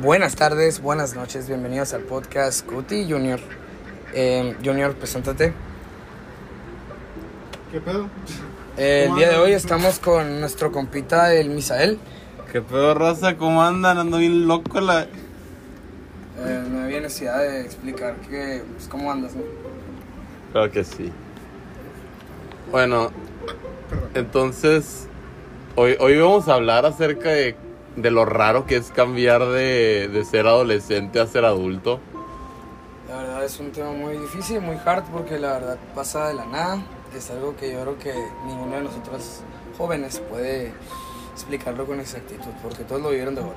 Buenas tardes, buenas noches, bienvenidos al podcast Cuti Junior. Eh, junior, preséntate. ¿Qué pedo? Eh, el ¿Cómo día de hoy estamos con nuestro compita, el Misael. ¿Qué pedo, raza? ¿Cómo andan? Ando bien loco la... Eh, no había necesidad de explicar que, pues, cómo andas, ¿no? Claro que sí. Bueno, entonces, hoy, hoy vamos a hablar acerca de, de lo raro que es cambiar de, de ser adolescente a ser adulto. La verdad es un tema muy difícil, muy hard, porque la verdad pasa de la nada. Es algo que yo creo que ninguno de nosotros jóvenes puede explicarlo con exactitud, porque todos lo vivieron de golpe.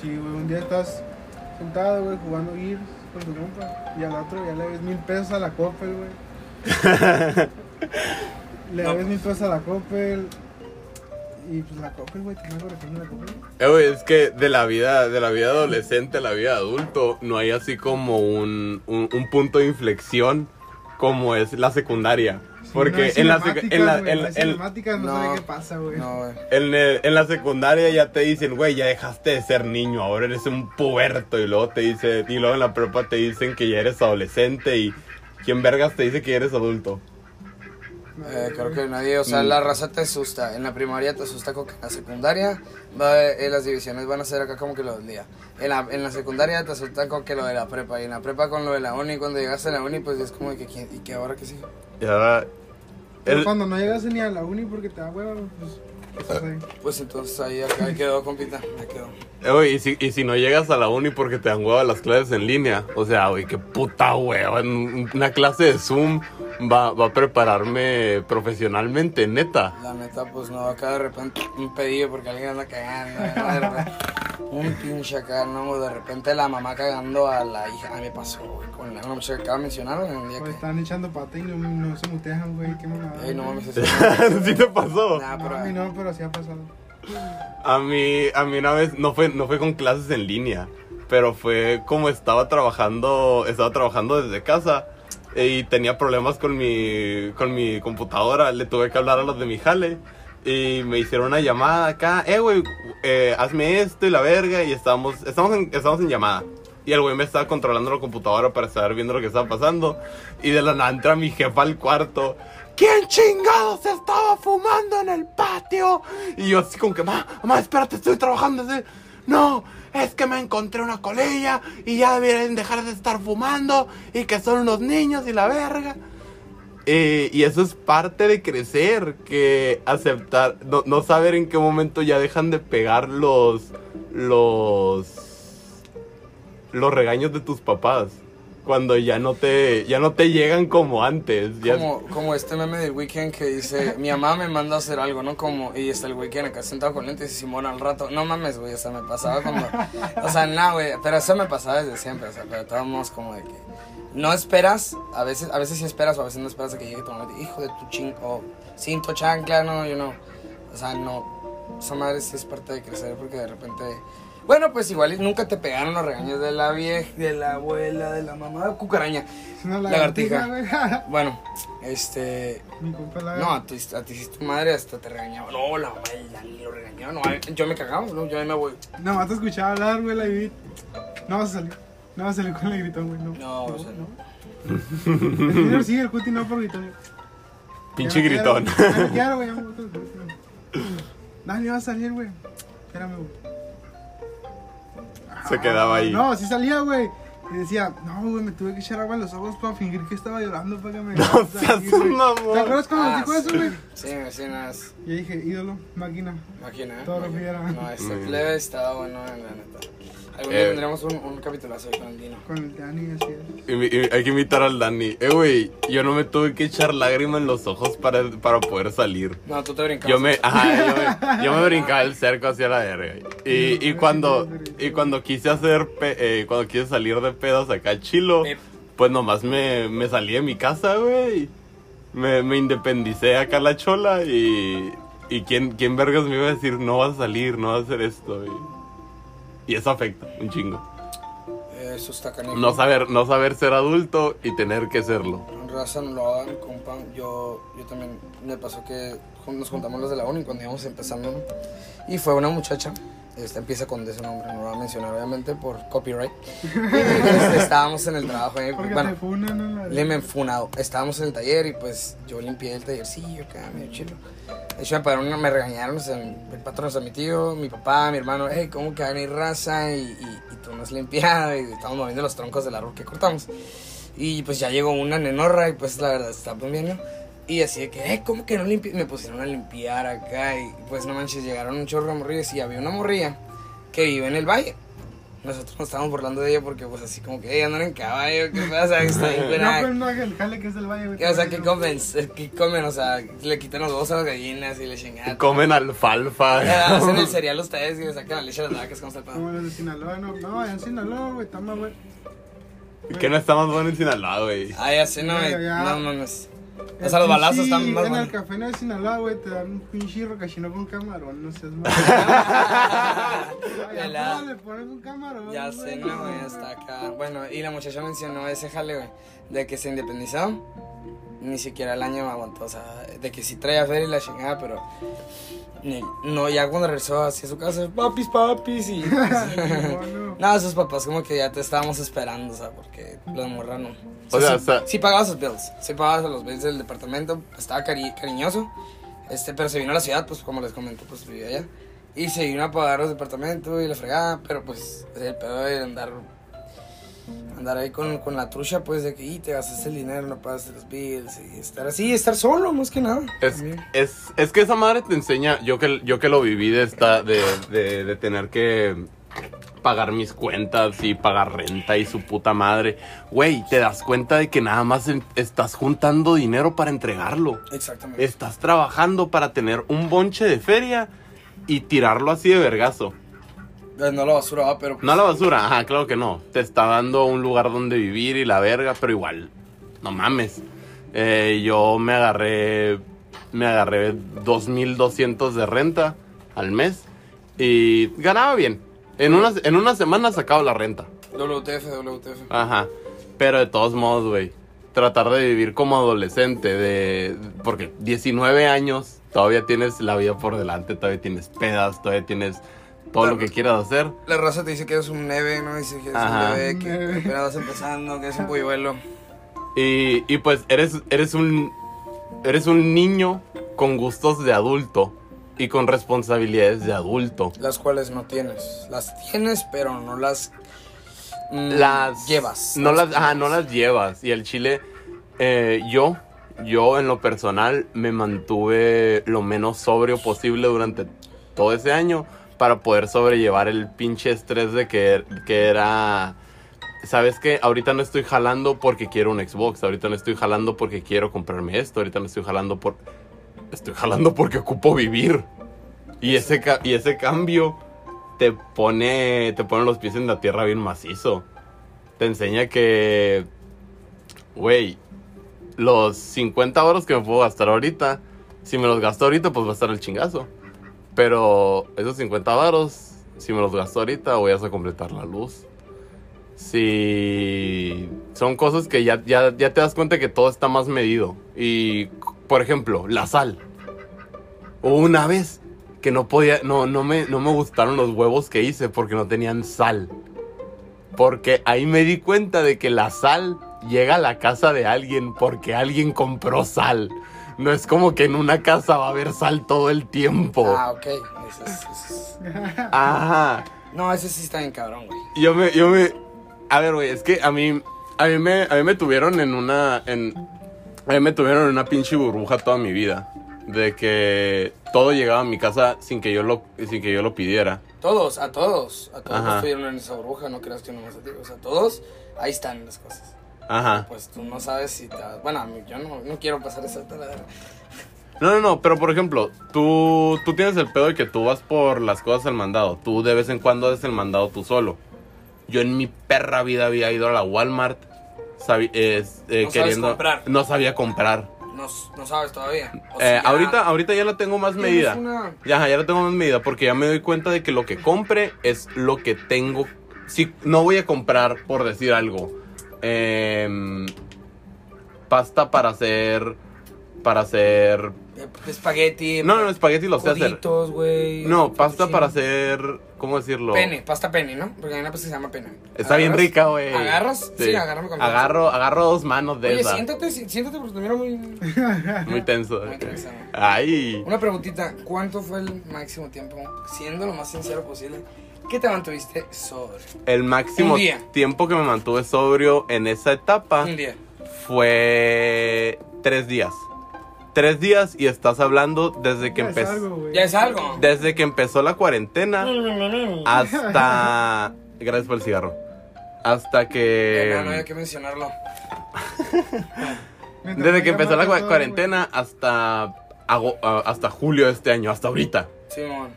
Sí, güey, un día estás sentado, güey, jugando Gears con tu compa. Y al otro ya le ves mil pesos a la Coppel, güey. le No. ves mil pesos a la Coppel. Y pues la güey, te la. Eh, güey, es que de la vida, de la vida adolescente a la vida adulto, no hay así como un, un, un punto de inflexión como es la secundaria. Porque Sí, en, no la, en, la, güey, en, no hay en- cinemáticas, no, No. sabe qué pasa, güey. No, güey. En, el- en la secundaria ya te dicen, güey, ya dejaste de ser niño, ahora eres un puberto. Y luego te dice, y luego en la prepa te dicen que ya eres adolescente y ¿quién vergas te dice que ya eres adulto? Eh, creo que nadie, o sea, la raza te asusta. En la primaria te asusta con que la secundaria va, eh, las divisiones van a ser acá como que lo del día. En la, en la secundaria te asustan con que lo de la prepa. Y en la prepa con lo de la uni. Cuando llegas a la uni, pues es como de que, ¿quién- ¿y qué ahora qué sigue? Y ahora... Pero el- cuando no llegas ni a la uni porque te da hueva, pues. Pues entonces ahí, ahí quedó, compita. Ahí quedó. eh, güey, y, si, y si no llegas a la uni porque te dan hueva las clases en línea, o sea, güey, qué puta hueva. Una clase de Zoom va, va a prepararme profesionalmente, neta. La neta, pues no, acá de repente un pedido porque alguien anda cagando. ¿no? De repente, un pinche acá, ¿no? De repente la mamá cagando a la hija. A mí me pasó, güey, con la muchacha que acaba de mencionar, güey, un día Pues que. están echando pata y no, no se mutean, güey. Qué mamada. Ey, no mames, eso. ¿Sí te pasó? Nah, No, pero- a mí no, pero sí ha pasado. A mí, a mí una vez, no fue, no fue con clases en línea, pero fue como estaba trabajando, estaba trabajando desde casa y tenía problemas con mi, con mi computadora, le tuve que hablar a los de mi jale y me hicieron una llamada acá, eh, güey, eh, hazme esto y la verga y estábamos, estamos en, estamos en llamada. Y el güey me estaba controlando la computadora para estar viendo lo que estaba pasando. Y de la nada entra mi jefa al cuarto. ¿Quién chingados estaba fumando en el patio? Y yo así como que, mamá, mamá, espérate, estoy trabajando. así. No, es que me encontré una colilla y ya deberían dejar de estar fumando y que son unos niños y la verga. Eh, y eso es parte de crecer, que aceptar, no, no saber en qué momento ya dejan de pegar los, los, los regaños de tus papás. Cuando ya no te, ya no te llegan como antes. Ya, Como, como este meme del weekend que dice, mi mamá me manda a hacer algo, ¿no? Como, y está el weekend acá sentado con lentes y Simón al rato, no mames, güey, o sea, me pasaba cuando, o sea, no, güey, pero eso me pasaba desde siempre, o sea, pero estábamos como de que, no esperas, a veces, a veces sí esperas o a veces no esperas a que llegue tu mamá y te diga, hijo de tu ching, o cinto, chancla, no, yo no, o sea, no, esa madre sí es parte de crecer porque de repente... Bueno, pues igual y nunca te pegaron los regaños de la vieja, de la abuela, de la mamá, cucaraña. Es una Lagartija. lagartija, güey. Bueno, este. Mi compa la No, a ti, a ti tu madre hasta te regañaba. No, la mamá del Dani lo regañaba. No, yo me cagaba, no, yo ahí me voy. Nada más te escuchaba hablar, güey, la Ivit. No vas a salir. No vas a salir con el gritón, güey. No, No, o sea, El Junior sí, el Cuti no por gritón. pinche Ya no gritón. no quiero, güey. ya me. Dani, vas a salir, güey. Espérame, güey. Se quedaba ahí. No, sí salía, güey. Y decía, no, güey, me tuve que echar agua en los ojos para fingir que estaba llorando para que me No seas güey. mamón. ¿Te acuerdas cuando Ah, dijo eso, güey? Sí, sí, nada. es- Y dije, ídolo, máquina. Máquina. ¿eh? Todo lo que era. No, este bien. plebe estaba bueno, la neta. Algún día Eh. tendremos un, un capitulazo ahí con el Dino. Con el Dani, así es. Hay que invitar al Dani. Eh, güey, yo no me tuve que echar lágrimas en los ojos para, para poder salir. No, tú te brincabas. Yo me, ajá, yo me, yo me brincaba el cerco hacia la verga. Y, y cuando, y cuando quise hacer, pe- eh, cuando quise salir de pedos acá chilo, Pep. pues nomás me, me salí de mi casa, güey. Me, me independicé acá a la chola y, y quién, quién vergas me iba a decir, no vas a salir, no vas a hacer esto. Y, y eso afecta un chingo. Eso está canijo. No saber, no saber ser adulto y tener que serlo. Raza, no lo hagan, compa. Yo, yo también me pasó que nos juntamos los de la uni cuando íbamos empezando. ¿no? Y fue una muchacha. Este empieza con ese nombre, no lo voy a mencionar obviamente por copyright. Este, estábamos en el trabajo, eh, Porque bueno, te funan, ¿no? Le me funado. Estábamos en el taller y pues yo limpié el taller, sí, yo acá, medio chilo. De hecho, me, pagaron me regañaron o sea, el patrón, o sea, mi tío, mi papá, mi hermano, hey, ¿cómo que venir raza? Y, y, y tú no has limpiado y estamos moviendo los troncos del árbol que cortamos. Y pues ya llegó una nenorra y pues la verdad está bien, ¿no? Y así de que, eh, ¿cómo que no limpi Me pusieron a limpiar acá y pues no manches, llegaron un chorro de morrillas y había una morrilla que vive en el valle. Nosotros nos estábamos burlando de ella porque pues así como que, hey, andan en caballo, ¿qué pasa? Está bien, No, buena. pero no, el jale que es el valle, güey. Que, O sea, ¿qué comen? ¿Qué comen? O sea, le quitan los huevos a las gallinas y le chingan. Comen alfalfa. Hacen el cereal ustedes y le sacan la leche a las vacas, ¿cómo está el pedo? Como de Sinaloa, no. No, allá en Sinaloa, güey, está más, güey. que no está más bueno en Sinaloa, güey. Ah, ya sé, no, Ya, eh, ya. no mames. O sea, los balazos están más En el café de Sinaloa, güey, te dan un pinche rocachino con camarón, no seas mal. Pelada. le ponen un camarón. Ya sé, no, güey, hasta acá. Bueno, y la muchacha mencionó ese jale, güey, de que se independizó. Ni siquiera el año aguantó, o sea, de que sí traía feria y la chingada, pero. ni- no, ya cuando regresó hacia su casa, papis, papis, y. no. no, sus papás como que ya te estábamos esperando, o sea, porque la morra no. O sea, sí, o sea- sí pagaba sus bills, sí pagaba los bills del departamento, estaba cari- cariñoso, este, pero se vino a la ciudad, pues como les comento, pues vivía allá. Y se vino a pagar los departamentos y la fregada, pero pues el pedo de andar andar ahí con, con la trucha, pues de que y te gastaste el dinero, no pagaste los bills y estar así, estar solo, más que nada. Es, es, es que esa madre te enseña, yo que, yo que lo viví de, esta, de, de, de tener que pagar mis cuentas y pagar renta y su puta madre. Güey, te das cuenta de que nada más estás juntando dinero para entregarlo. Exactamente. Estás trabajando para tener un bonche de feria y tirarlo así de vergazo. No la basura, va, pero No la basura, ajá, claro que no. Te está dando un lugar donde vivir y la verga, pero igual, no mames. Eh, yo me agarré, me agarré 2.200 de renta al mes y ganaba bien. En una, en una semana sacaba la renta. WTF, WTF. Ajá. Pero de todos modos, güey. Tratar de vivir como adolescente, de. Porque 19 años, todavía tienes la vida por delante, todavía tienes pedas, todavía tienes todo lo que quieras hacer. La raza te dice que eres un neve, ¿no? Dice que eres Ajá. un bebé, que Neve. apenas vas empezando, que eres un polluelo. Y, y pues eres, eres un. Eres un niño con gustos de adulto y con responsabilidades de adulto. Las cuales no tienes. Las tienes, pero no las. mm, las llevas. no las ajá, no las llevas y el chile eh, yo yo en lo personal me mantuve lo menos sobrio posible durante todo ese año para poder sobrellevar el pinche estrés de que, que era sabes qué ahorita no estoy jalando porque quiero un Xbox ahorita no estoy jalando porque quiero comprarme esto ahorita no estoy jalando por estoy jalando porque ocupo vivir y ese y ese cambio te pone, te pone los pies en la tierra bien macizo. Te enseña que, güey, los 50 euros que me puedo gastar ahorita, si me los gasto ahorita, pues va a estar el chingazo. Pero esos 50 varos, si me los gasto ahorita, voy a completar la luz. Si son cosas que ya, ya, ya te das cuenta que todo está más medido. Y, por ejemplo, la sal. Hubo una vez que no podía, no, no me, no me gustaron los huevos que hice porque no tenían sal. Porque ahí me di cuenta de que la sal llega a la casa de alguien porque alguien compró sal. No es como que en una casa va a haber sal todo el tiempo. Ah, ok. Ese es- Ajá. No, ese sí está bien cabrón, güey. Yo me, yo me. A ver, güey, es que a mí. A mí me, a mí me tuvieron en una. En, a mí me tuvieron en una pinche burbuja toda mi vida. De que todo llegaba a mi casa sin que yo lo, sin que yo lo pidiera. Todos, a todos. A todos Ajá. estuvieron en esa burbuja, no creas que no más a ti. O sea, todos, ahí están las cosas. Ajá. Pues tú no sabes si te. Bueno, yo no, no quiero pasar esa taladera. No, no, no, pero por ejemplo, tú, tú tienes el pedo de que tú vas por las cosas al mandado. Tú de vez en cuando haces el mandado tú solo. Yo en mi perra vida había ido a la Walmart sabi- eh, eh, No queriendo. comprar. No sabía comprar. No, no sabes todavía. O Eh, sea, ya ahorita, ahorita ya la tengo más medida. una- Ya, ya la tengo más medida porque ya me doy cuenta de que lo que compre es lo que tengo. Si no voy a comprar, por decir algo, em, pasta para hacer, para hacer eh, espagueti. No, no, espagueti lo sé hacer. güey. No, pasta para hacer, ¿cómo decirlo? Pene, pasta pene, ¿no? Porque hay una pasta que se llama pene. Está bien rica, güey. ¿Agarras? Sí, agárrame con Agarro, agarro dos manos de Oye, esa. siéntate, siéntate porque te miro muy... Muy tenso. Muy tenso. Ay. Una preguntita, ¿cuánto fue el máximo tiempo, siendo lo más sincero posible, que te mantuviste sobre? El máximo Un día. tiempo que me mantuve sobrio en esa etapa Un día. fue tres días. Tres días y estás hablando desde que empezó. Ya es algo. Desde que empezó la cuarentena hasta. Gracias por el cigarro. Hasta Eh, no, no hay que. que mencionarlo. Desde que empezó la cuarentena hasta. ago- ah, hasta julio de este año, hasta ahorita. Simón.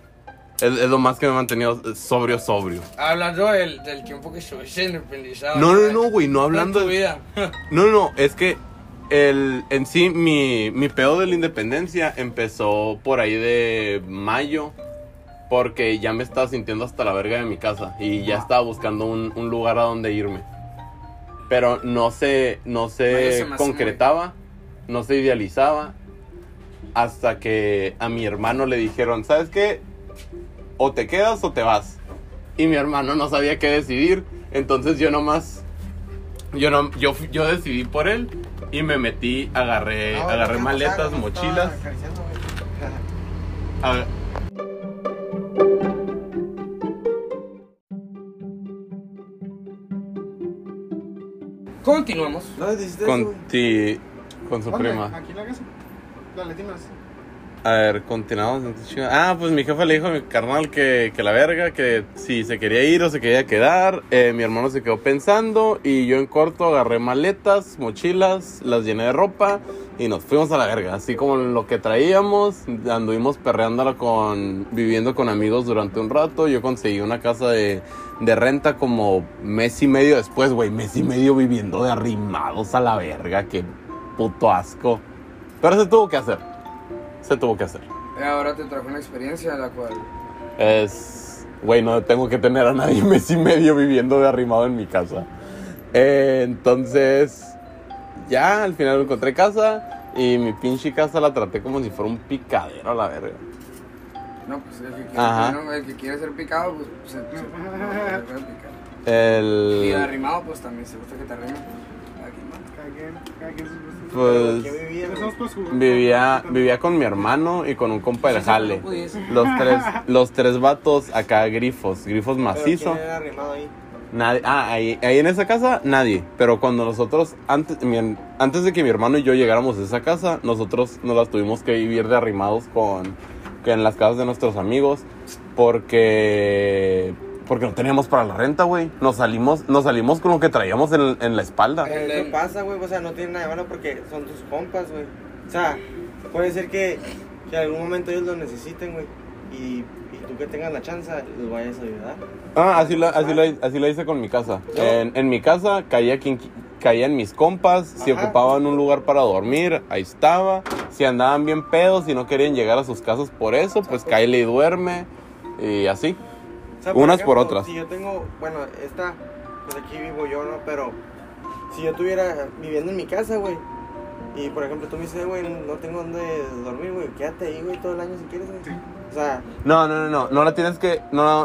Es, es lo más que me he mantenido sobrio, sobrio. Hablando del, del tiempo que estuve independizado. No, no, no, güey, no hablando de tu de. vida. No, no, es que el, en sí mi, mi pedo de la independencia empezó por ahí de mayo. Porque ya me estaba sintiendo hasta la verga de mi casa. Y ya estaba buscando un, un lugar a donde irme. Pero no se, no se concretaba. No se idealizaba. Hasta que a mi hermano le dijeron, ¿sabes qué? O te quedas o te vas. Y mi hermano no sabía qué decidir. Entonces yo nomás yo no, yo, yo decidí por él y me metí, agarré, agarré maletas, no mochilas. Continuamos. ¿Dónde te hiciste eso, con güey? ti, con su ¿Dónde? prima. Aquí la casa. Las latinas. A ver, continuamos. Ah, pues mi jefa le dijo a mi carnal que, que la verga, que si se quería ir o se quería quedar. Eh, mi hermano se quedó pensando y yo en corto agarré maletas, mochilas, las llené de ropa y nos fuimos a la verga. Así como lo que traíamos, anduvimos perreándola con, viviendo con amigos durante un rato. Yo conseguí una casa de, de renta como mes y medio después, güey. Mes y medio viviendo de arrimados a la verga, qué puto asco. Pero se tuvo que hacer. Se tuvo que hacer. Ahora te trajo una experiencia la cual. Es. Güey, no tengo que tener a nadie mes y medio viviendo de arrimado en mi casa. Eh, entonces. Ya, al final encontré casa. Y mi pinche casa la traté como si fuera un picadero a la verga. No, pues el que quiere, el que quiere ser picado, pues se, se, se puede picar. Y El. arrimado, pues también se gusta que te arrimen. Cada quien, cada quien. Pues. ¿Qué vivía. Vivía, vivía con mi hermano y con un compa del jale. Los tres, los tres vatos acá grifos, grifos macizo. Nadie, ah, ahí, ahí en esa casa, nadie. Pero cuando nosotros, antes, mi- antes de que mi hermano y yo llegáramos a esa casa, nosotros nos las tuvimos que vivir de arrimados con, que en las casas de nuestros amigos. Porque, porque no teníamos para la renta, güey. Nos salimos, nos salimos con lo que traíamos en, en la espalda. Eh, Pero ¿Qué pasa, güey? O sea, no tiene nada de malo porque son tus compas, güey. O sea, puede ser que, que en algún momento ellos lo necesiten, güey. Y, y tú que tengas la chance, los vayas a ayudar. Ah, así la, así la, así la hice con mi casa. En, en mi casa caía quien qui- caían mis compas, si Ajá. ocupaban un lugar para dormir, ahí estaba. Si andaban bien pedos y no querían llegar a sus casas por eso, pues cáele y duerme. Y así. O sea, Unas por otras. Si yo tengo, bueno, esta, pues aquí vivo yo, ¿no? Pero si yo estuviera viviendo en mi casa, güey. Y por ejemplo, tú me dices, güey, no tengo dónde dormir, güey. Quédate ahí, güey, todo el año si quieres, güey. O sea, No, no, no, no, no la tienes que, no,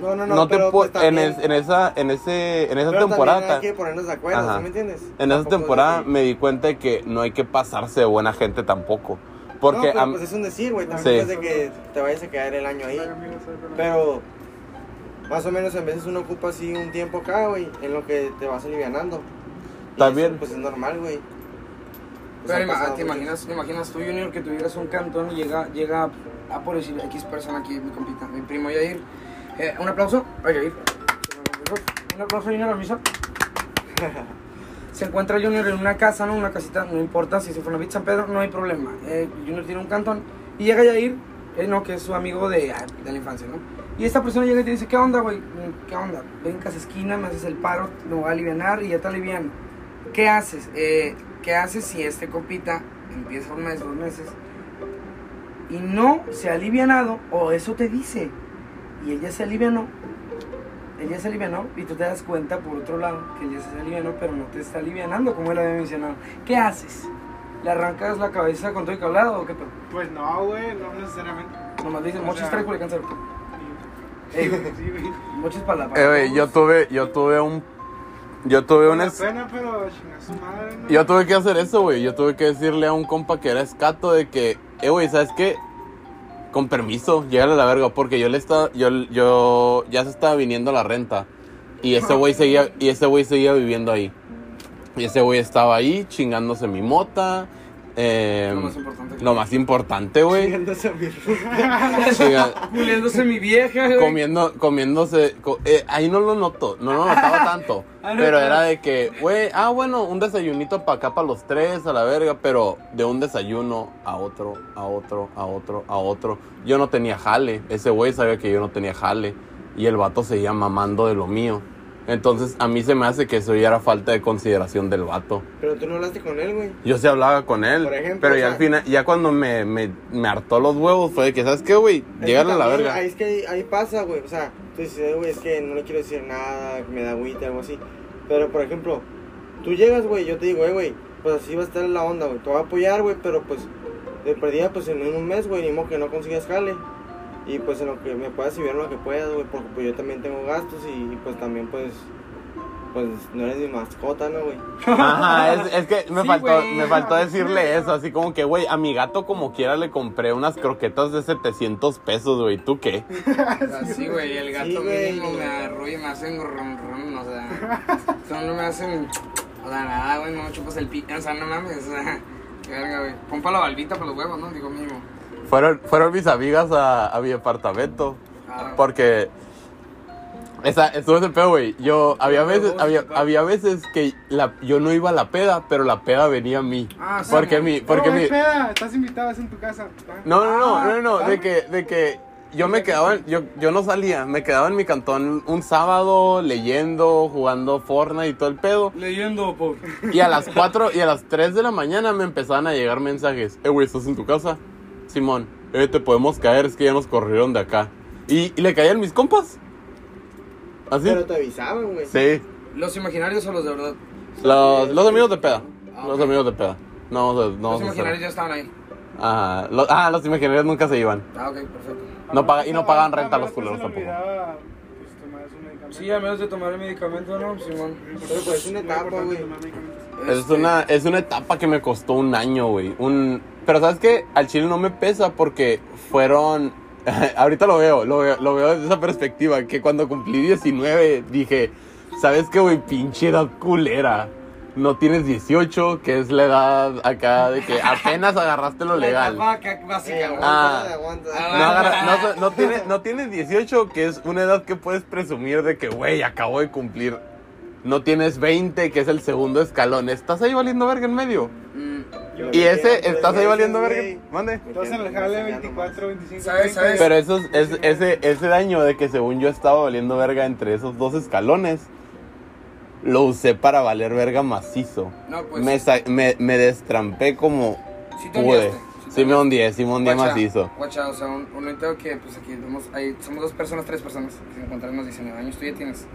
no, no, no. no, te pero, pu- pues, en, también- es- en esa, en ese, en esa pero temporada, también hay que ponernos de acuerdo. ¿sí me entiendes? en esa temporada me di cuenta de que no hay que pasarse de buena gente tampoco. Porque no, pero, a- pues es un decir, güey. También Sí. es de que te vayas a quedar el año ahí. Pero más o menos en veces uno ocupa así un tiempo acá, güey, en lo que te vas alivianando. También. eso, pues es normal, güey. Pues, Pero pasado te imaginas, te imaginas tú, Junior, que tuvieras un cantón y llega, llega a por decir X persona aquí, mi compita, mi primo Yair. Eh, un aplauso a Yair. Un aplauso, Junior, a misa. Se encuentra Junior en una casa, ¿no? Una casita, no importa si se fue a San Pedro, no hay problema. Eh, Junior tiene un cantón y llega Yair, eh, no, que es su amigo de, ah, de la infancia, ¿no? Y esta persona llega y te dice, ¿qué onda, güey? ¿Qué onda? Brincas esquina, me haces el paro, me voy a aliviar y ya te alivian. ¿Qué haces? Eh, ¿Qué haces si este compita empieza un mes, dos meses y no se ha alivianado o eso te dice y ella se alivianó? Ella se alivianó y tú te das cuenta por otro lado que ella se alivianó pero no te está alivianando como él había mencionado. ¿Qué haces? ¿Le arrancas la cabeza con todo el cablado o qué pedo? Pues no, güey, no necesariamente. Nomás dicen, mochis sea- trae Culiacán cero. Sí, güey. para la Eh, güey, yo tuve, yo tuve un, yo tuve un, Una es- pena, pero chinga su madre, ¿no? yo tuve que hacer eso, güey. Yo tuve que decirle a un compa que era escato de que, eh, güey, ¿sabes qué? Con permiso, llégale a la verga, porque yo le estaba, yo, yo, ya se estaba viniendo la renta. Y ese güey seguía, y ese güey seguía viviendo ahí. Y ese güey estaba ahí chingándose mi mota. Eh, Lo más importante. lo más importante, güey. Chingándose a mi mi vieja, güey. comiendo, comiéndose. co- eh, ahí no lo noto, no lo notaba tanto. Ah, no, pero no. era de que, güey, ah, bueno, un desayunito para acá, para los tres, a la verga. Pero de un desayuno a otro, a otro, a otro, a otro. Yo no tenía jale. Ese güey sabía que yo no tenía jale. Y el vato seguía mamando de lo mío. Entonces a mí se me hace que eso ya era falta de consideración del vato. Pero tú no hablaste con él, güey. Yo sí hablaba con él. Por ejemplo, pero o ya sea- al final, ya cuando me, me, me hartó los huevos, fue de que, ¿sabes qué, güey? Llégale a la verga. ahí Es que ahí, ahí pasa, güey. O sea, tú dices, "Eh, güey, es que no le quiero decir nada, que me da agüita, algo así. Pero, por ejemplo, tú llegas, güey, yo te digo, eh, güey, pues así va a estar la onda, güey. Te voy a apoyar, güey, pero pues, de perdida, pues en un mes, güey, ni modo que no consigas jale. Y pues en lo que me puedas ayudar lo que puedas, güey, porque pues yo también tengo gastos y, y, pues también, pues, pues no eres mi mascota, ¿no, güey? Ajá, es, es que me, Sí, faltó, me faltó decirle eso, así como que, güey, a mi gato como quiera le compré unas croquetas de 700 pesos, güey, ¿tú qué? Así, güey, el gato Sí, mínimo me agarró y me hacen ron, ron, o sea, no me hacen, o sea, nada, güey, no chupas el pico, o sea, no mames, o sea, qué verga, güey, pompa la balbita para los huevos, ¿no? Digo, mínimo. Fueron, fueron mis amigas a, a mi apartamento, porque... Esa, estuvo ese pedo, güey. Yo, había veces, había, había veces que la, yo no iba a la peda, pero la peda venía a mí. Ah, sí, porque mi, porque mi, peda, estás invitado, es en tu casa. No, no, no, no, no, de ah, que, de que yo me quedaba, yo, yo no salía, me quedaba en mi cantón un sábado leyendo, jugando Fortnite y todo el pedo. Leyendo, por. Y a las 4 y a las 3 de la mañana me empezaban a llegar mensajes. Eh, güey, ¿estás en tu casa? Simón, eh, te podemos caer, es que ya nos corrieron de acá. Y, y le caían mis compas. ¿Así? Pero te avisaban, güey. Sí. Los imaginarios son los de verdad. Los, los amigos de peda. Ah, Los amigos de peda. No, no, no. Los a imaginarios ya estaban ahí. Ajá. Los, ah, los imaginarios nunca se iban. Ah, ok, perfecto. No paga- y no pagan A renta ver, los culeros tampoco. olvidaba, pues, tomar su medicamento. Sí, a menos de tomar el medicamento, ¿no, Simón? Pero pues es una etapa, güey. Es una, es una etapa que me costó un año, güey. Un... Pero sabes que al chile no me pesa porque fueron... Ahorita lo veo, lo veo, lo veo desde esa perspectiva. Que cuando cumplí 19 dije, ¿sabes qué, güey? Pinche edad culera. No tienes 18, que es la edad acá de que apenas agarraste lo legal. No, tienes, no tienes 18, que es una edad que puedes presumir de que, güey, acabo de cumplir. No tienes 20, que es el segundo escalón. ¿Estás ahí valiendo verga en medio? Mm, Yo- Y ese, ¿estás ahí valiendo verga? Mande. Entonces en el jale 24, 25, ¿Sabes, 30. sabes? Pero eso es, es- ese, ese daño de que según yo estaba valiendo verga entre esos dos escalones, lo usé para valer verga macizo. No, pues. me, sa- me, me destrampé como sí te pude. hundiaste, Sí me hundí, sí me hundí Guacha, macizo. Guacha, o sea, un, un momento que, pues aquí vemos, ahí somos dos personas, tres personas que se encontraron a los 19 años. ¿Tú ya tienes?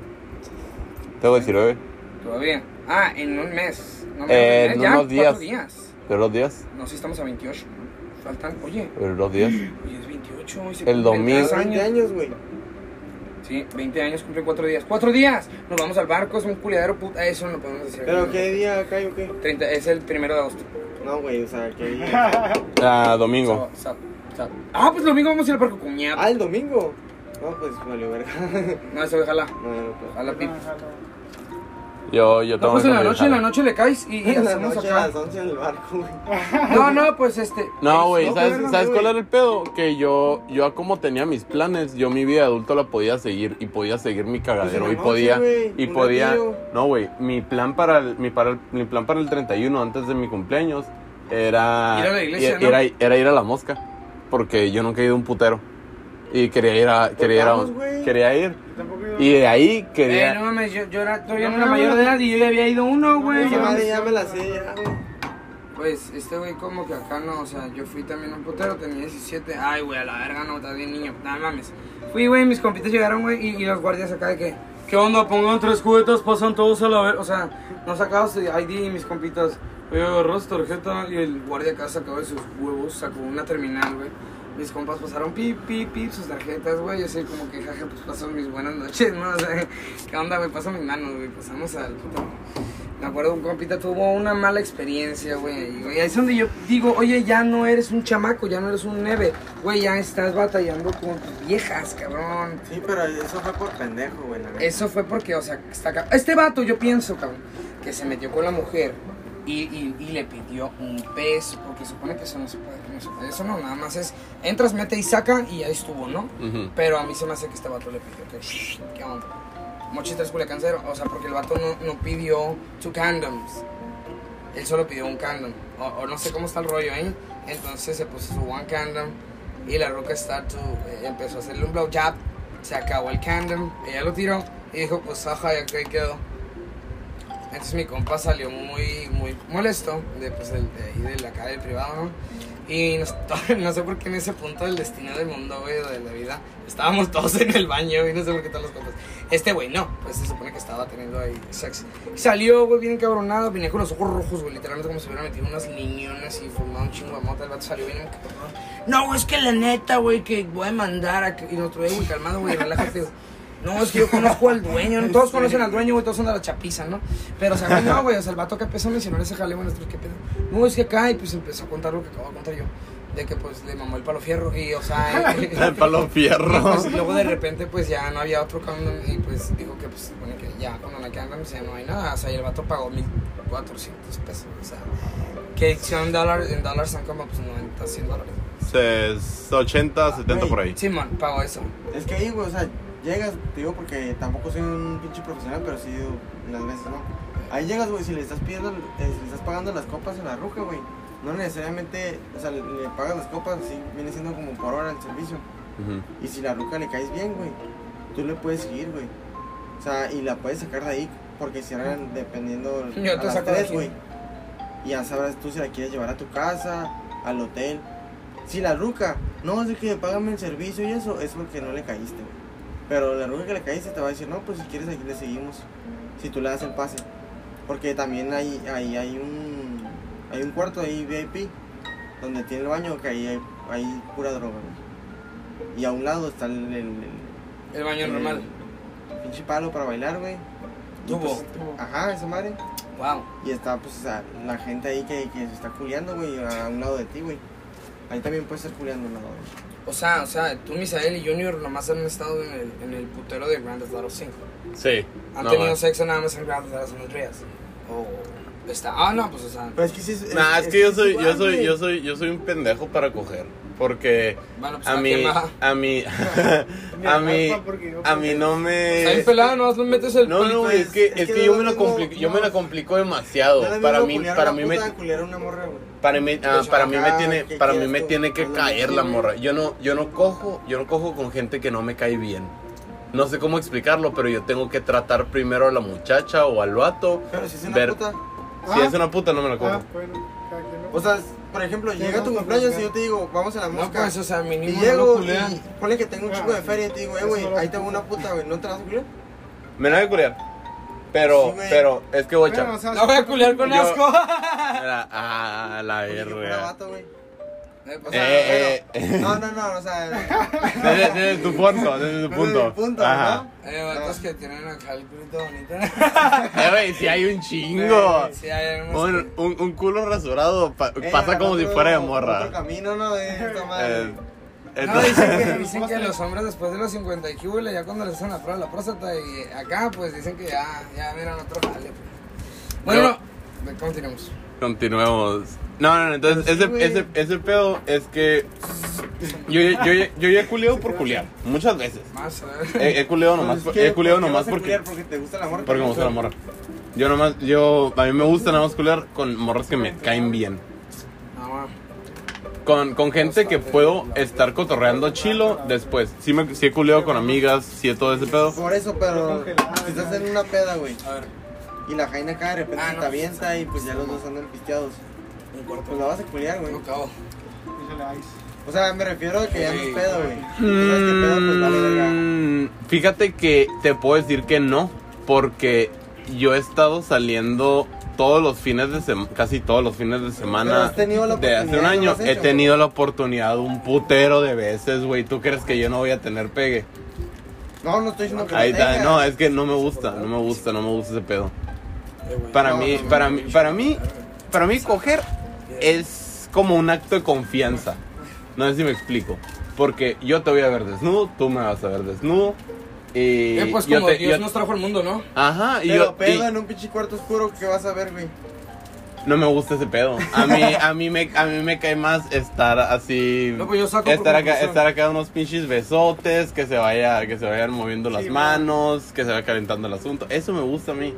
Tengo 19. Todavía. Ah, en un mes. No, Eh, mes, en ya, unos cuatro días. días. Pero los días, No, sí estamos a 28. ¿no? Faltan, oye, pero los días. hoy es 28. hoy se El domingo. tres 20 años, güey. Sí, 20 años cumplen 4 días. ¡Cuatro días! Nos vamos al barco, es un culiadero puta. Eso no lo podemos decir. ¿Pero qué día cae o qué? 30, es el primero de agosto. No, güey, o sea, ¿qué día? Ah, domingo. Sábado, sábado, sábado. Ah, pues domingo vamos a ir al barco cuñado. ah, el domingo. No, pues valió verga. No, eso déjala. No, no, pues. Jala pip. Yo, yo No, tengo pues que en la noche, en la noche le caes y, y En la hacemos noche a acá. las 11 en el barco, güey. No, no, pues este. No, güey, No, ¿sabes, pero no, ¿sabes güey. cuál era el pedo? Que yo, yo a como tenía mis planes, yo mi vida de adulto la podía seguir y podía seguir mi cagadero Pues en y podía noche, güey, y un podía. No, güey, mi plan para el mi para el, mi plan para el 31 antes de mi cumpleaños era Ir a la iglesia, era, era ir a la mosca porque yo nunca he ido a un putero y quería ir a quería ir a quería ir y de ahí Eh, quería no mames, yo, yo era todavía No, no era no, mayor no. de edad y yo ya había ido uno, güey. Madre ya me la sé, ya, güey. Pues este güey como que acá no, o sea, yo fui también a un putero, tenía 17. Ay, güey, a la verga no, estás bien niño. No mames. Fui, güey, mis compitas llegaron, güey, y, y los guardias acá de que, ¿qué onda? Pongan tres cubetas, pasan todos a la verga. O sea, no sacabas ID y mis compitas. Oye, agarró su tarjeta y el guardia acá sacó de sus huevos, sacó una terminal, güey. Mis compas pasaron pip, pip, pip sus tarjetas, güey. Yo así como que, jaja, pues paso mis buenas noches, ¿no? O sea, ¿qué onda, güey? Paso mis manos, güey. Pasamos al puto. Me acuerdo un compita tuvo una mala experiencia, güey. Y ahí es donde yo digo, oye, ya no eres un chamaco, ya no eres un neve. Güey, ya estás batallando con viejas, cabrón. Sí, pero eso fue por pendejo, güey. Eso fue porque, o sea, está. Este vato, yo pienso, cabrón, que se metió con la mujer y, y, y le pidió un peso, porque supone que eso no se puede, puede. Eso no, nada más es, entras, mete y saca y ahí estuvo, ¿no? Ujú. Pero a mí se me hace que este vato le pidió que, ¿qué onda? Mochita es culiacán cero, o sea, porque el vato no, no pidió two condoms. Él solo pidió un condom, o, o no sé cómo está el rollo ahí. Entonces se puso su one condom y la roca Start eh, empezó a hacerle un blowjob. Se acabó el condom, ella lo tiró y dijo, pues ajá, ya que quedó. Entonces mi compa salió muy, muy molesto de, pues, del- de, ahí de la calle del privado, ¿no? Y no sé por qué en ese punto del destino del mundo, güey, de la vida, estábamos todos en el baño, y no sé por qué todos los compas. Este güey no, pues se supone que estaba teniendo ahí sexo. Salió, güey, bien encabronado, venía con los ojos rojos, güey, literalmente como si hubiera metido unas liñonas y formado un chingo de mota. El vato salió bien encabronado. No, es que la neta, güey, que voy a mandar a que. Y nosotros, güey, calmado, güey, relájate, güey. No, es que yo conozco al dueño, ¿no? todos conocen al dueño, güey, todos son de la chapiza, ¿no? Pero, o sea, güey, no, güey, o sea, el vato que empezó a mencionar ese jaleo, nosotros, ¿qué pedo? No, es que acá, y pues empezó a contar lo que acabo de contar yo, de que pues le mamó el palo fierro, y, o sea, El palo y, fierro. pues, y luego de repente, pues ya no había otro condom, y pues dijo que, pues, supone que ya cuando no quedan condoms ya no hay nada, o sea, y el vato pagó 1400 pesos, o sea, que son dólares, en dólares son como, pues, 90, 100 dólares. Se- 80, 70 por ahí. Simón, pagó eso. Es que ahí, güey, o sea, llegas, te digo porque tampoco soy un pinche profesional, pero sí unas veces, ¿no? Ahí llegas, güey, si le estás pidiendo, eh, si le estás pagando las copas a la ruca, güey, no necesariamente, o sea, le, le pagas las copas, sí, viene siendo como por hora el servicio. Y si la ruca le caes bien, güey, tú le puedes seguir, güey. O sea, y la puedes sacar de ahí, porque cierran dependiendo Yo a te las tres, güey. Y ya sabrás tú si la quieres llevar a tu casa, al hotel. Si la ruca, no, es que págame el servicio y eso, es porque no le caíste, güey. Pero la ruca que le caíste te va a decir, no, pues si quieres aquí le seguimos. Si tú le das el pase. Porque también hay, hay, hay un hay un cuarto ahí VIP donde tiene el baño que ahí hay, hay pura droga, güey. Y a un lado está el, el, el- El baño el- normal. pinche palo para bailar, güey. Tubo. pues, ajá, esa madre. Wow. Y está, pues, o sea, la gente ahí que, que se está culiando, güey, a un lado de ti, güey. Ahí también puedes estar culiando a un lado, güey. O sea, o sea, tú, Misael y Junior nomás han estado en el, en el putero de Grand Theft Auto 5. Sí. Han no tenido más. sexo nada más en Grand Theft Auto San Andreas. O está. Ah, no, pues o sea. Pero es que sí es. Nah, es que yo soy, yo soy, yo soy, yo soy un pendejo para coger. Porque Bueno, pues a ¿a mí, a mí, a mí, a mí no Está bien me. pelado, nomás le metes el No, no, pues, es que, es es que que no yo es me lo la complico, yo no. me la complico demasiado. No es Para mí, culiar a para una mí me, para mí, ah, para mí me tiene, ¿qué para mí me tú? tiene que No, no, caer la morra. Yo no, yo no cojo, yo no cojo con gente que no me cae bien. No sé cómo explicarlo, pero yo tengo que tratar primero a la muchacha o al vato. Pero si es una Ver- puta. Si Ah. es una puta, no me la cojo. Ah, bueno, ¿no? O sea, por ejemplo, llega tu cumpleaños y yo te digo, vamos a la No, mosca. pues, o sea, y mínimo no llego culean. y ponle que tengo un chico de Ah, feria y te digo, eh, güey, no ahí tengo una puta, güey, ¿no te la vas a culiar? Me la voy a culiar. Pero, Sí, güey. pero, es que bocha. Bueno, o sea, La voy a culear con Yo- asco. Mira, ah, la verga. Eh, pues, Eh, eh, eh. No, no, no, o sea, Desde, desde tu punto, desde tu Desde punto. mi punto, Ajá. Hay vatos que tienen acá el culito bonito. Eh, güey, si hay un chingo. Sí, hay Un, un, un culo rasurado pa- eh, pasa como si fuera de Otro morra. camino, ¿no? De esta madre. Eh, No, entonces- dicen que, dicen que los hombres después de los 50 y cúbele, ya cuando les hacen la prueba de la próstata y acá, pues dicen que ya, ya miran otro jale. pues. Bueno, no, continuemos. Continuemos. No, no, no, entonces Pero sí, ese, ese, ese pedo es que yo, yo, yo, yo ya he culeado por culear, muchas veces. Más. He, he culeado nomás, Pues es que, he culeado ¿por qué nomás porque? Porque te gusta la morra. porque me gusta la morra. Yo nomás, yo, a mí me gusta nada más culear con morras que me caen bien. Con, con gente que puedo estar cotorreando chilo después. Sí, me, sí he culeado con amigas, sí he todo ese pedo. Por eso, pero si estás en una peda, güey, A ver, y la jaina acá de repente Ah, te avienta y pues ya los dos andan pisteados, pues la vas a culiar, güey. O sea, me refiero a que ya no es pedo, güey. Pedo, pues vale verga. Mm, Fíjate que te puedo decir que no, porque yo he estado saliendo todos los fines de semana, casi todos los fines de semana has tenido la de hace un año, he hecho. tenido la oportunidad un putero de veces, güey. ¿Tú crees que yo no voy a tener pegue? No, no estoy diciendo que Ahí no está, no, es que no me gusta, no me gusta, no me gusta ese pedo. Eh, güey. Para mí, para mí, para mí, para mí coger es como un acto de confianza. No sé si me explico. Porque yo te voy a ver desnudo, tú me vas a ver desnudo. Y Eh, pues como te- Dios yo- nos trajo al mundo, ¿no? Ajá, y Pero yo pedo y en un pinche cuarto oscuro, ¿qué vas a ver, güey? no me gusta ese pedo. A mí, a mí me, a mí me cae más estar así, No, pues yo saco estar acá, estar acá unos pinches besotes, que se vaya, que se vayan moviendo las Sí, manos, que se vaya calentando el asunto. Eso me gusta a mí.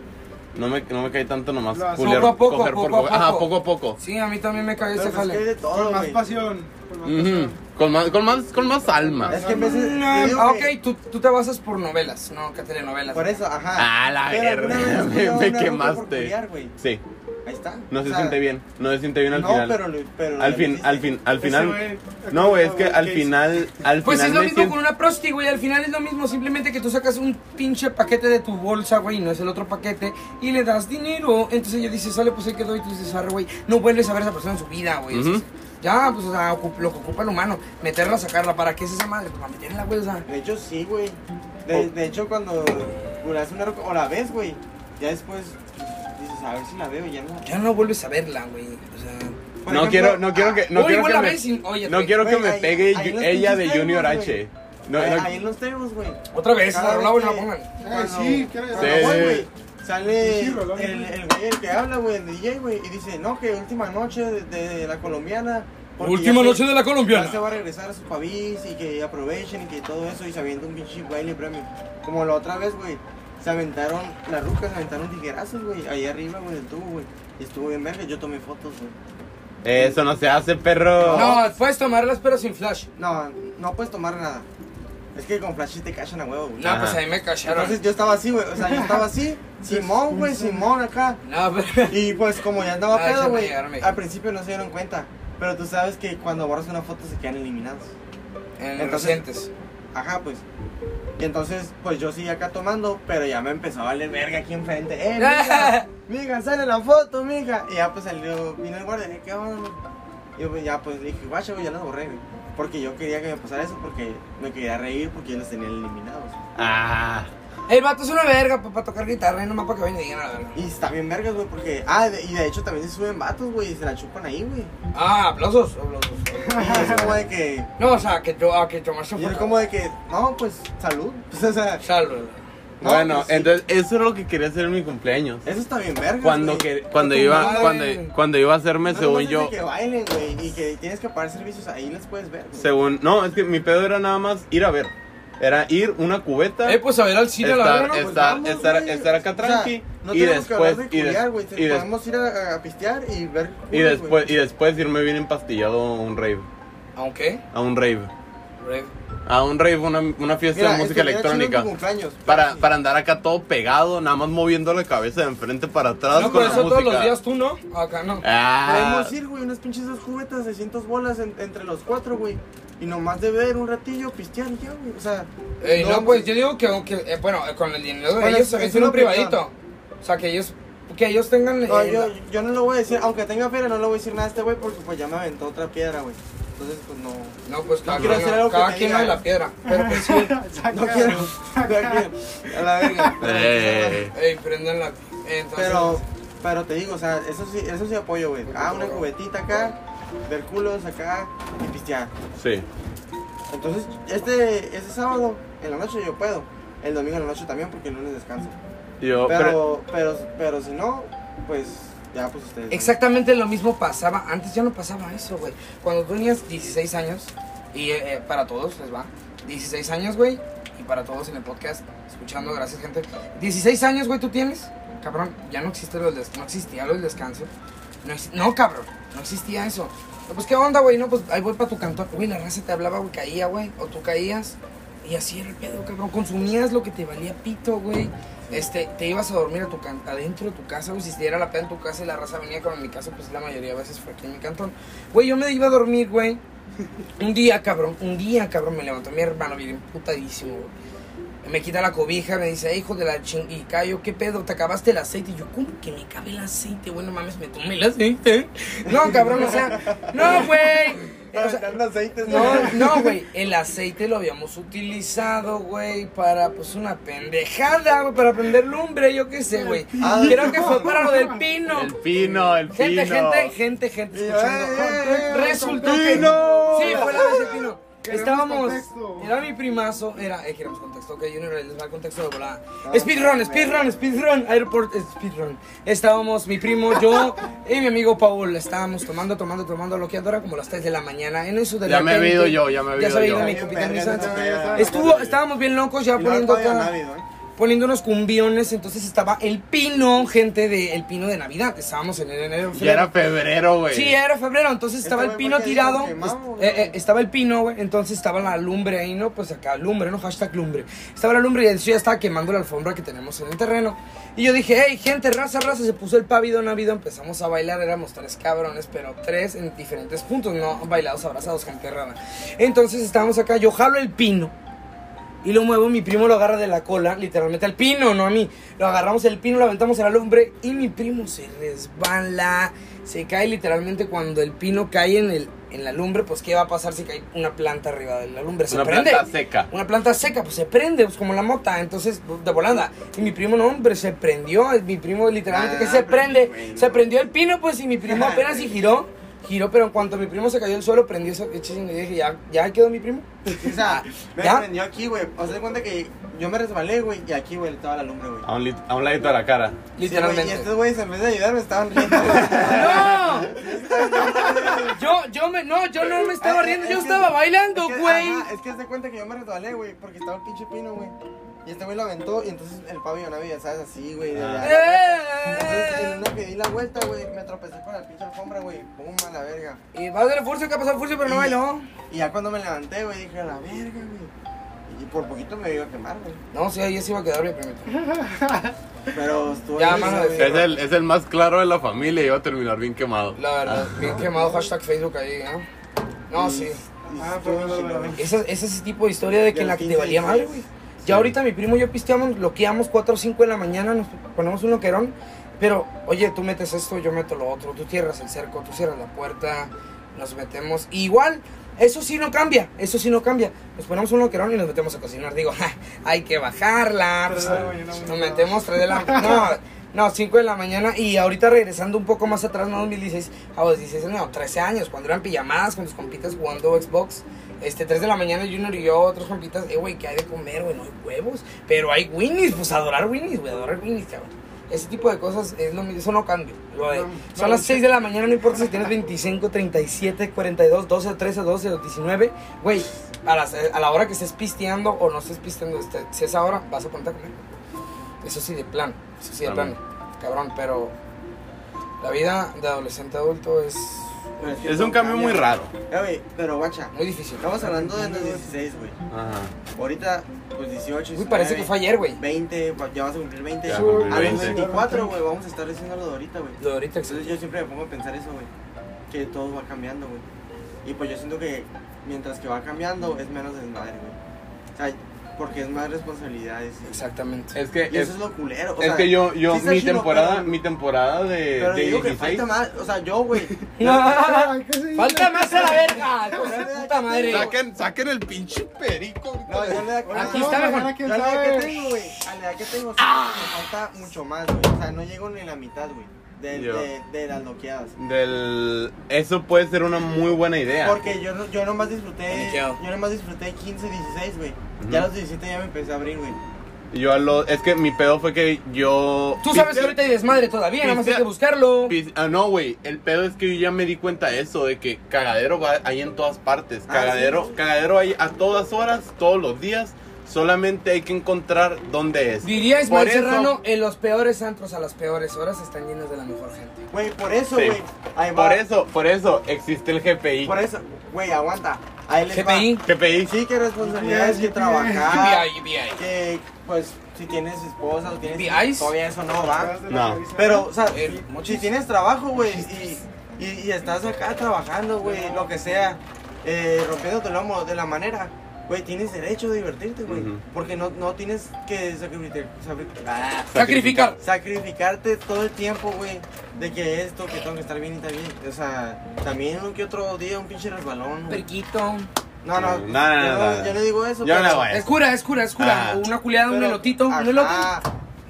No me, no me cae tanto nomás poco a poco, coger poco por a coger. Ajá, poco. poco a poco. Sí, a mí también me cae Pero ese pues que hay jale. de todo, Con más güey. pasión. Con más. Con más, con más, con más alma. Es que en veces. Mm, ah, que- ok, tú, tú te basas por novelas, no, que telenovelas. Por eso, ajá. Ah, la verga, me- me quemaste. culiar, güey. Sí, Ahí está. no O se sea, siente bien, no se siente bien al no, final. pero, pero al fin, al fin, al final. güey, No, güey, es que al final, al Pues final es lo mismo siento- con una prosti, güey. Al final es lo mismo. Simplemente que tú sacas un pinche paquete de tu bolsa, güey, y no es el otro paquete, y le das dinero. Entonces ella dice, sale, pues ahí quedó. Y tú dices, arre, güey. No vuelves a ver a esa persona en su vida, güey. Dices, Ya, pues, o sea, ocup- lo que ocupa el humano. Meterla, sacarla. ¿Para qué es esa madre? Pues para meterla, güey, o sea. De hecho, sí, güey. Oh. De, de hecho, cuando curas una roca, o la ves, güey, ya después dices, a ver si la veo, y ya no. Ya no vuelves a verla, güey. O sea. Por No ejemplo, quiero, no quiero ah, que, no quiero que me, y- oye, no quiero que me ahí- pegue ahí ella de Junior H. No, ahí, no- ahí en los temas, güey. Otra vez, la rola, güey, la pongan. Eh, sí, voy, sí. güey, sale Sí, el, rolón, el el que habla, güey, el DJ, güey, y dice, no, que última noche de, de la colombiana. Última se- noche de la colombiana. Ya se va a regresar a su país y que aprovechen y que todo eso y se avienta un pinche baile premio. Como la otra vez, güey, se aventaron, las rucas se aventaron tijerazos, güey, ahí arriba, güey, del tubo, güey. Y estuvo bien verga, yo tomé fotos, güey. Eso no se hace, perro. No, puedes tomarlas, pero sin flash. No, no puedes tomar nada. Es que con flash te cachan a huevo, güey. No, Ajá. pues ahí me cacharon. Entonces yo estaba así, güey, o sea, yo estaba así, Simón, güey, Simón acá. No, pero. Y pues como ya andaba Ah, pedo, güey, llegarme. al principio no se dieron cuenta. Pero tú sabes que cuando borras una foto se quedan eliminados. En Entonces- recientes. Ajá, pues. Y entonces, pues yo seguí acá tomando, pero ya me empezó a valer verga aquí enfrente. ¡Eh, mija! mija, sale la foto, mija! Y ya pues salió, vino el guardia, ¿qué onda? Y yo pues, ya pues le dije, guacha, güey, ya las borré, güey. Porque yo quería que me pasara eso porque me quería reír porque yo los tenía eliminados. Ah, El vato es una verga para tocar guitarra y nomás para que vayan y digan la verga. Y está bien vergas, güey, porque... Ah, de- y de hecho también se suben vatos, güey, y se la chupan ahí, güey. Ah, aplausos. aplausos. Y es como de que... No, o sea, que, to ah, que tomarse Y es como de que, no, pues, salud. Pues, o sea, Salud. No, bueno, pues sí. entonces eso es lo que quería hacer en mi cumpleaños. eso está bien vergas, Cuando güey. que cuando tu iba madre. cuando cuando iba a hacerme No, según yo que bailen, güey, y que tienes que pagar servicios, ahí les puedes ver. güey. según no, es que mi pedo era nada más ir a ver. Era ir una cubeta Eh, pues a ver al cine la Estar- verga, ¿no? es- Pues, estar- vamos, estar- güey. estar acá O sea, tranqui, no y tenemos que hablar después- de y des- culiar, güey, y des- podemos ir a, a pistear y ver y culos, después güey. y después irme bien empastillado a un rave, Aunque. a un rave, Rave. A un rave, una, una fiesta Mira, de música tu electrónica. cumpleaños, Para, pero para andar acá todo pegado, nada más moviendo la cabeza de enfrente para atrás No, con por la eso música. todos los días tú, ¿no? Acá no. Ah, Podemos ir, güey, unas pinches dos cubetas de cientos bolas en- entre los cuatro, güey. Y nomás de ver un ratillo, pistear ya, güey. O sea, Ey, no, pues yo digo que, aunque, eh, bueno, eh, con el dinero de ellos es- también es tiene un privadito. O sea, que ellos, que ellos tengan. no, eh, yo, yo no lo voy a decir, aunque tenga feria, no le voy a decir nada a este güey porque pues ya me aventó otra piedra, güey. Entonces, pues no. No, pues cada, quiero hacer algo que cada quien diga- la piedra. Pero pues sí. No quiero. No quiero. A la verga. Eh. Ey, prendan la. Entonces, Pero, pero te digo, o sea, eso sí, eso sí apoyo, güey. Ah, una cubetita acá, ver culos acá y pistear. sí. Entonces, este, este sábado en la noche yo puedo. El domingo en la noche también porque el lunes descanso. Yo, pero, Pero, pero, pero si no, pues ya pues ustedes. Exactamente lo mismo pasaba. Antes ya no pasaba eso, güey. Cuando tú tenías 16 años, y eh, eh, para todos les va. 16 años, güey. Y para todos en el podcast, escuchando, gracias, gente. 16 años, güey, tú tienes. Cabrón, ya no existe lo del des- no existía lo del descanso. No, no, cabrón, no existía eso. No, pues, ¿qué onda, güey? No, pues ahí voy para tu cantón. Güey, la raza te hablaba, güey, caía, güey. O tú caías. Y así era el pedo, cabrón. Consumías lo que te valía pito, güey. Este, te ibas a dormir a tu can- adentro de tu casa, güey. Si te diera la pena en tu casa y la raza venía, como en mi casa, pues la mayoría de veces fue aquí en mi cantón. Güey, yo me iba a dormir, güey. Un día, cabrón, un día, cabrón, me levantó mi hermano bien putadísimo, güey. Me quita la cobija, me dice, "Eh, hijo de la ching... Y Cayo, ¿qué pedo? ¿Te acabaste el aceite? Y yo, ¿cómo que me cabe el aceite? Bueno, mames, me tomé el aceite. No, cabrón, o sea, no, güey. O sea, aceites, no, no, güey. El aceite lo habíamos utilizado, güey, para pues una pendejada, güey, para prender lumbre, yo qué sé, güey. Ah. Creo que fue para lo del pino. El pino, el Gente, pino. gente, gente, gente escuchando. eh, eh, Resultó que ¡Pino! Sí, fue la vez de pino. Estábamos. contexto. Era mi primazo. Era. Eh, queremos contexto. Ok, Junior, les va el contexto de volada. Ah, Speedrun, speedrun, speedrun. Airport, eh, speedrun. Estábamos, mi primo, yo y mi amigo Paul. Estábamos tomando, tomando, tomando lo que era como las 3 de la mañana. En eso de Ya me he ido yo, ya me he Ya ido se yo. ido mi Bien, capitán. Estuvo, estábamos bien locos ya poniendo acá. Poniendo unos cumbiones, entonces estaba el pino, gente de el pino de Navidad, estábamos en enero. Ya era febrero, güey. Sí, era febrero, entonces estaba el pino tirado, quemamos, pues, eh, eh, estaba el pino, güey, entonces estaba la lumbre ahí, ¿no? Pues acá, lumbre, ¿no? Hashtag lumbre. Estaba la lumbre y eso ya estaba quemando la alfombra que tenemos en el terreno. Y yo dije, hey, gente, raza, raza, se puso el pavido navido, empezamos a bailar, éramos tres cabrones, pero tres en diferentes puntos, no bailados, abrazados, gente rara. Entonces estábamos acá, yo jalo el pino. Y lo muevo, mi primo lo agarra de la cola, literalmente al pino, no a mí. Lo agarramos el pino, lo aventamos a la lumbre y mi primo se resbala. Se cae literalmente cuando el pino cae en, el, en la lumbre, pues ¿qué va a pasar si cae una planta arriba de la lumbre? Se Una prende. planta seca. Una planta seca, pues se prende, pues como la mota, entonces pues, de volanda. Y mi primo, no, hombre, se prendió. Mi primo literalmente Ah, que se prende. Se prendió el pino, pues, y mi primo apenas y giró. Giró, pero en cuanto mi primo se cayó al suelo, prendió eso. Y dije, ya, ya quedó mi primo. O sea, me ¿Ya? prendió aquí, güey. O sea, de cuenta que yo me resbalé, güey, y aquí, güey, estaba la lumbre, güey. A un, lit- a un ladito de la cara. Literalmente. Sí, güey, y estos güeyes en vez de ayudarme estaban riendo. ¡No! Yo, yo me, no, yo no me estaba Ah, riendo, es yo que- estaba bailando, es que- güey. Es que haz de cuenta que yo me resbalé, güey, porque estaba el pinche pino, güey. Y este güey lo aventó y entonces el pabellón ya sabes, así, güey. de Ah. la- Entonces, en una que di la vuelta, güey, me tropecé con la pinche alfombra, güey. Pum, a la verga. Y va a darle fuerza, que ha pasado fuerza, pero no bailó. Y ya cuando me levanté, güey, dije, a la verga, güey. Y por poquito me iba a quemar, güey. No, sí, ahí se iba a quedar mi primito. Pero estuvo Ya, mano. Es el, es el más claro de la familia y iba a terminar bien quemado. La verdad, bien quemado hashtag Facebook ahí, ¿no? No, sí. Y Ah, estuvo pero no, no. Ese, ese es ese tipo de historia de que la que te 15, valía 16. güey. Ya ahorita mi primo y yo pisteamos, loqueamos 4 o 5 de la mañana, nos ponemos un loquerón. Pero, oye, tú metes esto, yo meto lo otro, tú cierras el cerco, tú cierras la puerta, nos metemos. Igual, eso sí no cambia, eso sí no cambia. Nos ponemos un loquerón y nos metemos a cocinar. Digo, "Ja, hay que bajarla. Pues, mañana, nos metemos 3 de la No, no, 5 de la mañana. Y ahorita regresando un poco más atrás, no 2016, a los 16, no, 13 años, cuando eran pijamadas con tus compitas jugando Xbox. Este, 3 de la mañana, Junior y yo, otros compitas, eh, güey, ¿qué hay de comer, güey? No hay huevos, pero hay Winnies, pues adorar Winnies, güey, adorar Winnies, cabrón. Ese tipo de cosas, es lo mismo, eso no cambia. Lo de- No, son las 6 de la mañana, no importa si tienes 25, 37, 42, 12, 13, 12 o 19. Güey, a, las- a la hora que estés pisteando o no estés pisteando, este, si es ahora, vas a ponerte a comer. Eso sí, de plan, eso sí, de plan. Cabrón, pero la vida de adolescente adulto es Pero que Es un cambio muy raro. Güey, pero guacha. muy difícil. Estamos hablando de los 16, güey. Ajá. Ahorita, pues 18, Uy, parece que fue ayer, güey. 20, ya vas a cumplir 20. Ya a los 20. 24, güey, vamos a estar diciendo lo de ahorita, güey. Lo de ahorita, Entonces yo siempre me pongo a pensar eso, güey. Que todo va cambiando, güey. Y pues yo siento que mientras que va cambiando es menos desmadre, güey. O sea, porque es más responsabilidades. Exactamente. Es que, Y es, eso es lo culero. O es sea, que yo, yo sí mi temporada, pero- mi temporada de, Pero de digo que 16. falta más. O sea, yo, güey. Falta más a la verga. puta madre. Saquen, saquen el pinche perico. No, yo edad Aquí no, está, mejor. Que tengo, güey. A la edad que tengo, sí, me falta mucho más, güey. O sea, no llego ni la mitad, güey. De, Yo. de, de las loqueadas. Del, eso puede ser una muy buena idea. Porque yo, no- yo nomás disfruté. Yo nomás disfruté 15, 16, güey. Ya a los 17 ya me empecé a abrir, güey. Yo a lo, es que mi pedo fue que yo. Tú sabes que ahorita hay desmadre todavía, nada más hay que buscarlo. Ah, no, güey. El pedo es que yo ya me di cuenta de eso, de que cagadero va, hay en todas partes. Ah, Cagadero, sí. cagadero hay a todas horas, todos los días. Solamente hay que encontrar dónde es. Diría Ismael Por eso- Serrano, en los peores antros a las peores horas están llenos de la mejor gente. Güey, por eso, güey. Por eso, por eso existe el GPI. Por eso, güey, aguanta. Ahí les GPI. va. GPI. Sí, que responsabilidades, que trabajar. GPI, GPI. Que, pues, si tienes esposa o tienes. GPIs. Todavía eso no va. No. Pero, o sea, Eh, si- tienes trabajo, güey, y, y, y estás acá trabajando, güey, lo que sea, eh, rompiendo tu lomo de la manera, güey, tienes derecho de divertirte, güey. Porque no, no tienes que sacrificar, ah, Sacrificar. sacrificarte todo el tiempo, güey. De que esto, que tengo que estar bien y también. O sea, también un que otro día un pinche resbalón. güey. Periquito. No, no, No, no, no, yo, no, no. yo no digo eso. Yo no pero- hago eso. Es cura, es cura, es cura. Ah. Una culiada, un pero- elotito. Un elote.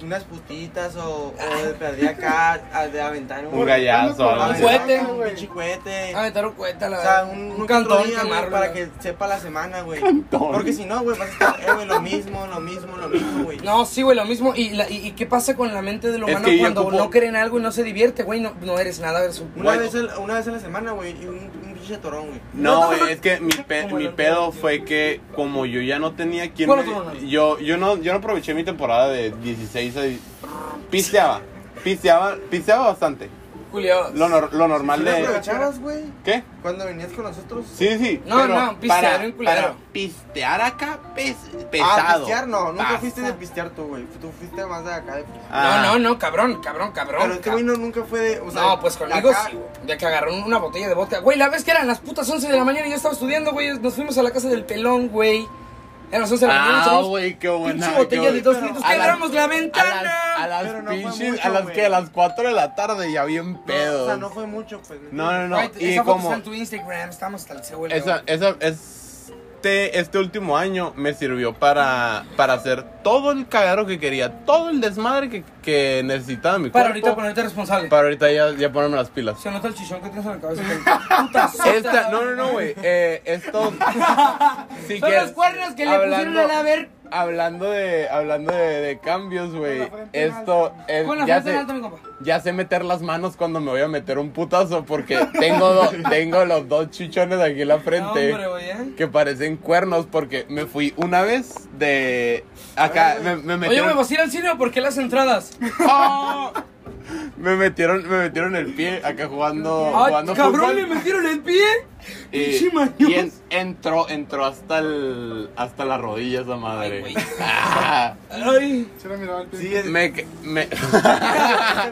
Unas putitas o, o de perder acá, a- de aventar un, Un gallazo, algo a así. aventar cohete. Un pinche cohete. La O sea, un, un un cantón día, güey, para que sepa la semana, güey. Cantón. Porque si no, güey, vas a estar, eh, güey, lo mismo, lo mismo, lo mismo, güey. No, sí, güey, lo mismo. ¿Y, la- y, y qué pasa con la mente del Es humano que yo cuando ocupo- no creen algo y no se divierte, güey? No, no eres nada, eres un Una Güey. vez, al- una vez a la semana, güey, y un pinche torón, güey. No, güey, es que mi, pe- mi pedo fue que como yo ya no tenía quien ¿Cuál me- otro, no? yo yo no yo no aproveché mi temporada de 16 a pisteaba, pisteaba, pisteaba bastante. Julio. Lo, nor- lo normal ¿Sí lo de aprovechabas, güey? ¿Qué? Cuando venías con nosotros. Sí, sí, No, pero no, pistear para, en culero. para pistear acá pes- Ah, pesado. pistear no, nunca Pasa. fuiste de pistear tú, güey. Tú fuiste más de acá de Ah. No, no, no, cabrón, cabrón, cabrón. Pero este güey no, nunca fue de. O sea, No, pues conmigo acá- sí, güey. De que agarró una botella de vodka. Güey, la vez que eran las putas 11 de la mañana y yo estaba estudiando, güey. Nos fuimos a la casa del pelón, güey. Las 11 de la mañana. Ah, güey, qué buena. Pinche botella de dos litros. Quebramos la A ventana. las, a las no pinches, mucho, a las que a las 4 de la tarde ya bien pedo. No, o sea, no fue mucho, pues. ¿me No, no, no. Y esa foto como está en tu Instagram. Estamos hasta el cebo. esa, esa, este, este último año me sirvió para, para hacer todo el cagadero que quería, todo el desmadre que, que necesitaba mi Para cuerpo. ahorita ponerte responsable. para ahorita ya, ya ponerme las pilas. Se nota el chichón que tienes en la cabeza. güey. Puta sota. No, no, no, güey. Eh, esto. si Son quieres, los cuernos que le pusieron a la ver. Hablando de, hablando de, de cambios, güey. Esto es. Con la ya sé, alto, mi compa. ya sé meter las manos cuando me voy a meter un putazo porque tengo, do- tengo los dos chichones aquí en la frente. No, hombre, güey, ¿eh? que parecen cuernos porque me fui una vez de acá me, me Oye, metieron güey, ¿vas a ir al cine o por qué las entradas? ¡Oh! Me metieron me metieron el pie acá jugando ¡Ay, jugando cabrón, fútbol. le metieron el pie! y, y en- entró entró hasta el hasta la rodilla esa madre Ay. Ah, ¡Ay! Sí, es. me, que- me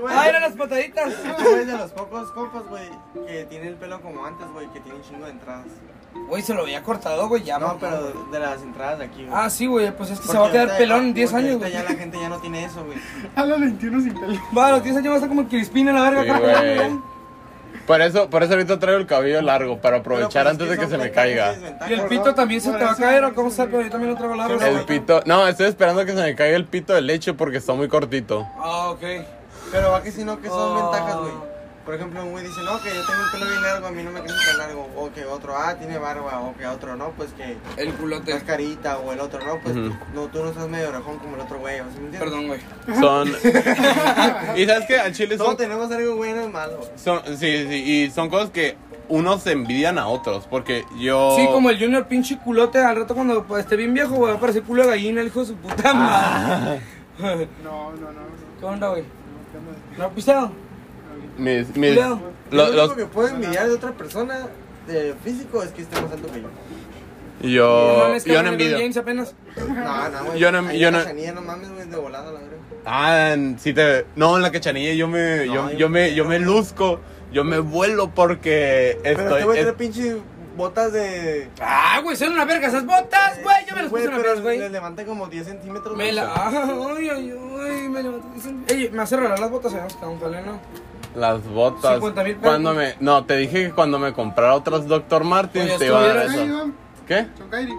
¡Ay, eran las pataditas! es de los pocos compas, güey, que tiene el pelo como antes, güey, que tiene un chingo de entradas. Güey, se lo había cortado, güey, ya, No, mamá. pero de las entradas de aquí, güey. Ah, sí, güey, pues es que se va a quedar pelón en 10 porque años, güey. ya la gente ya no tiene eso, güey. A los 21 sin pelo. Va, a los 10 años va a estar como Crispín en la verga. Sí, por eso por eso ahorita traigo el cabello largo para aprovechar pues, antes de que se me caiga. Y el pito también se te va a caer, ¿o cómo está? Pero yo también lo traigo largo. El pito no estoy esperando que se me caiga el pito de leche porque está muy cortito Ah, ok. Pero va que si no, que son Oh. ventajas, güey. Por ejemplo, un güey dice, no, que yo tengo el pelo bien largo, a mí no me crece tan largo. O que otro, ah, tiene barba. O que otro, no, pues que El culote. más carita. O el otro, no, pues no, tú no estás medio orejón como el otro güey. ¿sí me entiendes? Perdón, güey. son y sabes que al chile Todos son tenemos algo bueno y malo. güey. Son, sí, sí, y son cosas que unos se envidian a otros, porque yo... Sí, como el Junior pinche culote, al rato cuando pues, esté bien viejo, güey, va a parecer culo de gallina, el hijo de su puta madre. No, no, no. no. ¿Qué onda, güey? ¿Qué onda? ¿No pisteado? Mis, mis, Cuidado. lo- lo los- único que puedo envidiar de otra persona de físico es que esté más alto que yo. No yo, mames, yo no envidio. James apenas. No, no, güey. Yo no- yo no- Chanilla, no mames, güey, de volada, la verdad. Ah, sí te... No, en la cachanilla yo me, No, yo, yo yo me, no. yo me luzco, yo me vuelo porque Pero estoy... este güey es- pinche botas de. Ah, güey, son una verga esas botas, güey. Yo me las puse una vez, güey. le levanta como 10 centímetros. Me la. Ay, ay, ay, me levanté. dicen- Ey, me hace rarar las botas, ¿sabes? Que aún no. Las botas. 50 mil pesos. Cuando me... No, te dije que cuando me comprara otras Dr. Martens Oye, te iba a dar eso. ¿Qué? Son Kairi.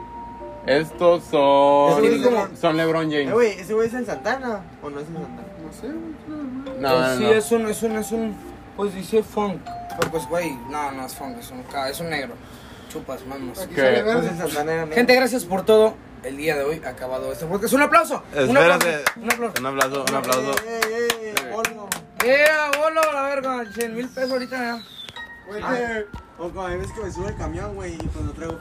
Estos son... Ese güey como- Son LeBron Eh, James. güey, ¿ese güey es en Santana o no es en Santana? No sé, güey. No, Pues no, sí, no. es un, es un, es un. Pues dice funk. Pero pues, güey, no, no es funk, es un, ca- es un negro. Chupas, manos. Aquí ¿Qué? sale Pues verde. en Santana era negro. Gente, gracias por todo. El día de hoy ha acabado este podcast. Un aplauso. Un Espérate. aplauso. Un aplauso. Un aplauso, un aplauso. Bolo. Eh, bolo, la verga. 100 mil pesos ahorita. Güey, que- O hay veces que me sube el camión, güey, y cuando traigo.